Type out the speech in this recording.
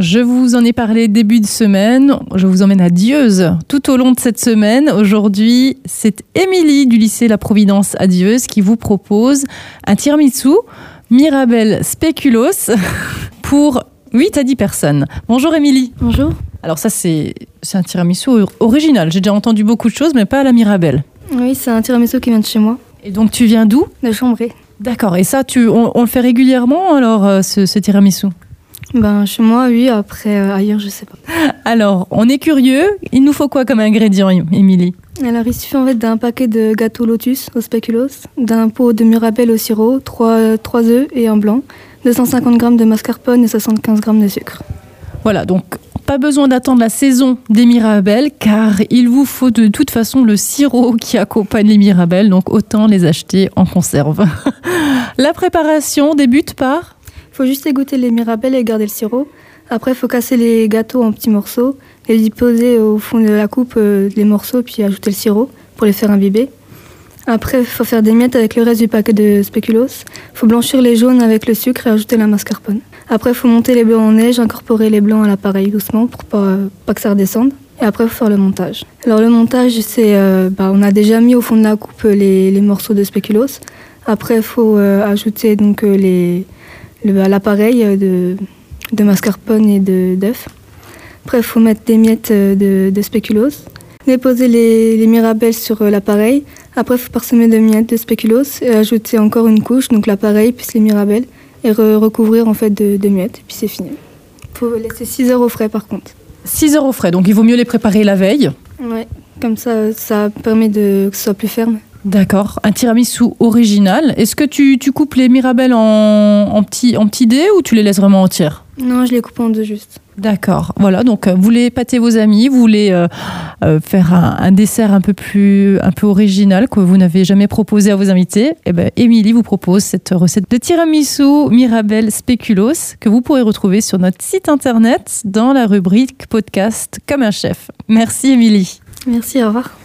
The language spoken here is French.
Je vous en ai parlé début de semaine. Je vous emmène à Dieuze tout au long de cette semaine. Aujourd'hui, c'est Émilie du lycée La Providence à Dieuze qui vous propose un tiramisu Mirabelle Speculos pour 8 à 10 personnes. Bonjour Émilie. Bonjour. Alors ça, c'est c'est un tiramisu original. J'ai déjà entendu beaucoup de choses, mais pas à la Mirabelle. Oui, c'est un tiramisu qui vient de chez moi, Et donc tu viens d'où? De Chambray. D'accord. Et ça, tu, on, on le fait régulièrement alors, euh, ce, ce tiramisu? Ben, chez moi, oui, après, euh, ailleurs, je sais pas. Alors, on est curieux. Il nous faut quoi comme ingrédient, Émilie? Alors, il suffit en fait d'un paquet de gâteaux Lotus au spéculoos, d'un pot de Mirabelle au sirop, 3, trois œufs et un blanc, 250 g de mascarpone et 75 g de sucre. Voilà, donc pas besoin d'attendre la saison des Mirabelles car il vous faut de toute façon le sirop qui accompagne les Mirabelles, donc autant les acheter en conserve. la préparation débute par faut juste égoutter les Mirabelles et garder le sirop. Après, il faut casser les gâteaux en petits morceaux et les poser au fond de la coupe euh, les morceaux, puis ajouter le sirop pour les faire imbiber. Après, il faut faire des miettes avec le reste du paquet de spéculoos. Faut blanchir les jaunes avec le sucre et ajouter la mascarpone. Après, il faut monter les blancs en neige, incorporer les blancs à l'appareil doucement pour pas, pas que ça redescende. Et après, il faut faire le montage. Alors, le montage, c'est. euh, bah, on a déjà mis au fond de la coupe les, les morceaux de spéculoos. Après, il faut euh, ajouter donc euh, les, l'appareil euh, de, de mascarpone et d'œufs. Après, il faut mettre des miettes euh, de, de spéculoos. Déposer les, les mirabelles sur euh, l'appareil. Après, il faut parsemer de miettes de spéculoos et ajouter encore une couche, donc l'appareil plus les mirabelles, et re- recouvrir en fait de, de miettes. Et puis c'est fini. Il faut laisser 6 heures au frais par contre. 6 heures au frais, donc il vaut mieux les préparer la veille. Ouais. Comme ça, ça permet de, que ce soit plus ferme. D'accord, un tiramisu original. Est-ce que tu, tu coupes les Mirabelles en, en petits en dés ou tu les laisses vraiment entières Non, je les coupe en deux juste. D'accord, voilà, donc euh, vous voulez pâter vos amis, vous voulez euh, euh, faire un, un dessert un peu plus un peu original que vous n'avez jamais proposé à vos invités, et ben Émilie vous propose cette recette de tiramisu Mirabelle Speculoos que vous pourrez retrouver sur notre site internet dans la rubrique podcast comme un chef. Merci Émilie. Merci, au revoir.